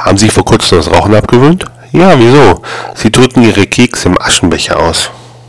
Haben Sie vor kurzem das Rauchen abgewöhnt? Ja, wieso? Sie drücken Ihre Kekse im Aschenbecher aus.